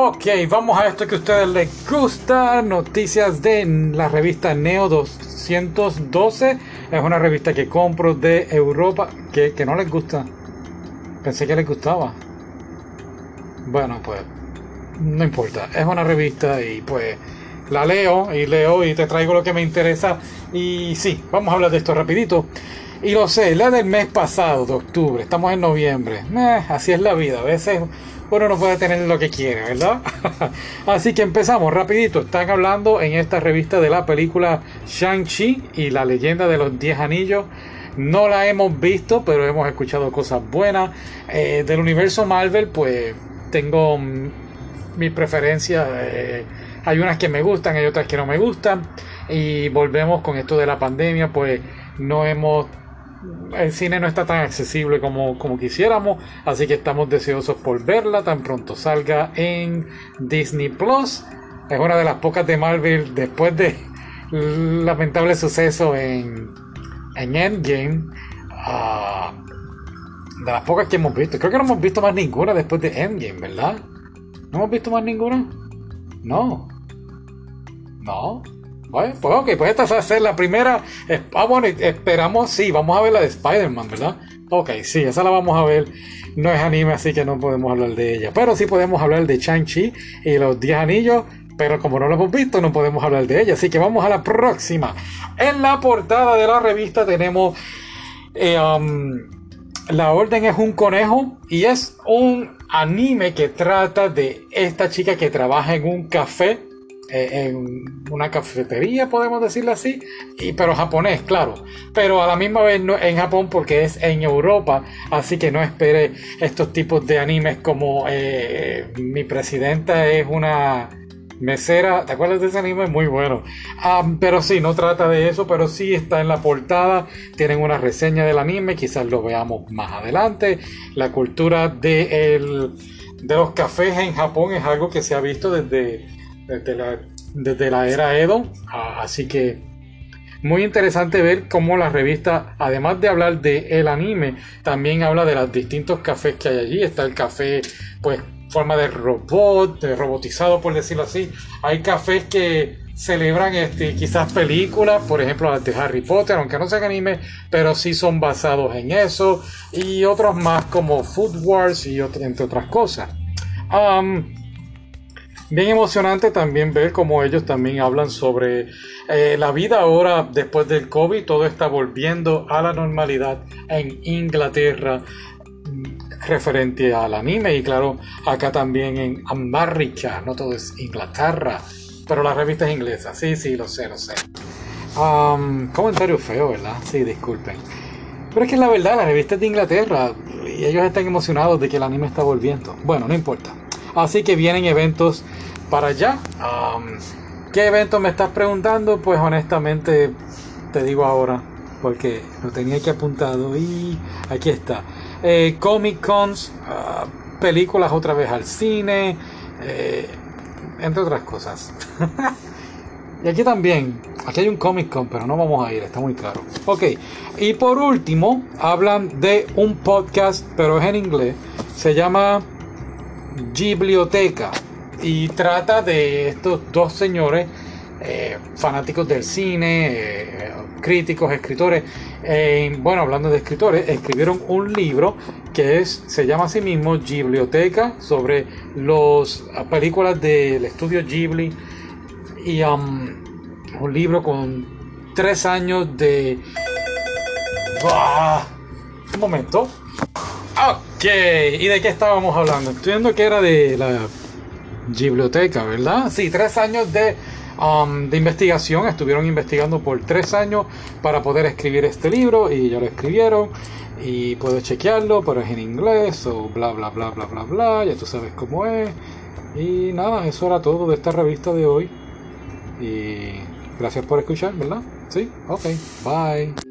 Ok, vamos a esto que a ustedes les gusta. Noticias de la revista Neo 212. Es una revista que compro de Europa que, que no les gusta. Pensé que les gustaba. Bueno, pues no importa. Es una revista y pues la leo y leo y te traigo lo que me interesa. Y sí, vamos a hablar de esto rapidito. Y lo sé, la del mes pasado, de octubre, estamos en noviembre. Eh, así es la vida, a veces uno no puede tener lo que quiere, ¿verdad? así que empezamos rapidito. Están hablando en esta revista de la película Shang-Chi y la leyenda de los 10 anillos. No la hemos visto, pero hemos escuchado cosas buenas. Eh, del universo Marvel, pues tengo mm, mi preferencia. Eh, hay unas que me gustan, hay otras que no me gustan. Y volvemos con esto de la pandemia, pues no hemos el cine no está tan accesible como, como quisiéramos, así que estamos deseosos por verla tan pronto salga en Disney Plus. Es una de las pocas de Marvel después de lamentable suceso en, en Endgame. Ah, de las pocas que hemos visto. Creo que no hemos visto más ninguna después de Endgame, ¿verdad? ¿No hemos visto más ninguna? No. No. Bueno, pues ok, pues esta va a ser la primera. Ah, bueno, esperamos, sí, vamos a ver la de Spider-Man, ¿verdad? Ok, sí, esa la vamos a ver. No es anime, así que no podemos hablar de ella. Pero sí podemos hablar de Chang-Chi y los 10 anillos. Pero como no lo hemos visto, no podemos hablar de ella. Así que vamos a la próxima. En la portada de la revista tenemos. Eh, um, la Orden es un conejo y es un anime que trata de esta chica que trabaja en un café en una cafetería, podemos decirlo así, y, pero japonés, claro. Pero a la misma vez no, en Japón porque es en Europa, así que no espere estos tipos de animes como eh, mi presidenta es una mesera, ¿te acuerdas de ese anime? Muy bueno. Ah, pero sí, no trata de eso, pero sí está en la portada, tienen una reseña del anime, quizás lo veamos más adelante. La cultura de, de los cafés en Japón es algo que se ha visto desde desde la, era Edo. Así que muy interesante ver cómo la revista, además de hablar de el anime, también habla de los distintos cafés que hay allí. Está el café, pues, forma de robot, de robotizado por decirlo así. Hay cafés que celebran este, quizás películas, por ejemplo las de Harry Potter, aunque no sean anime, pero sí son basados en eso. Y otros más como Food Wars y entre otras cosas. Um, bien emocionante también ver cómo ellos también hablan sobre eh, la vida ahora después del COVID, todo está volviendo a la normalidad en Inglaterra mm, referente al anime y claro, acá también en América, no todo es Inglaterra, pero la revista es inglesa, sí, sí, lo sé, lo sé. comentario feo, ¿verdad? Sí, disculpen. Pero es que la verdad, la revista es de Inglaterra y ellos están emocionados de que el anime está volviendo. Bueno, no importa. Así que vienen eventos para allá. ¿Qué evento me estás preguntando? Pues honestamente te digo ahora, porque lo tenía aquí apuntado y aquí está. Eh, Comic Cons, ah, películas otra vez al cine, eh, entre otras cosas. y aquí también, aquí hay un Comic Con, pero no vamos a ir, está muy claro. Ok, y por último, hablan de un podcast, pero es en inglés, se llama Biblioteca y trata de estos dos señores eh, fanáticos del cine, eh, críticos, escritores. Eh, bueno, hablando de escritores, escribieron un libro que es, se llama a sí mismo Biblioteca sobre las películas del estudio Ghibli y um, un libro con tres años de... Un momento. Ok, ¿y de qué estábamos hablando? Estoy viendo que era de la biblioteca, ¿verdad? Sí, tres años de, um, de investigación. Estuvieron investigando por tres años para poder escribir este libro y ya lo escribieron. Y puedes chequearlo, pero es en inglés o bla, bla, bla, bla, bla, bla. Ya tú sabes cómo es. Y nada, eso era todo de esta revista de hoy. Y gracias por escuchar, ¿verdad? Sí, ok, bye.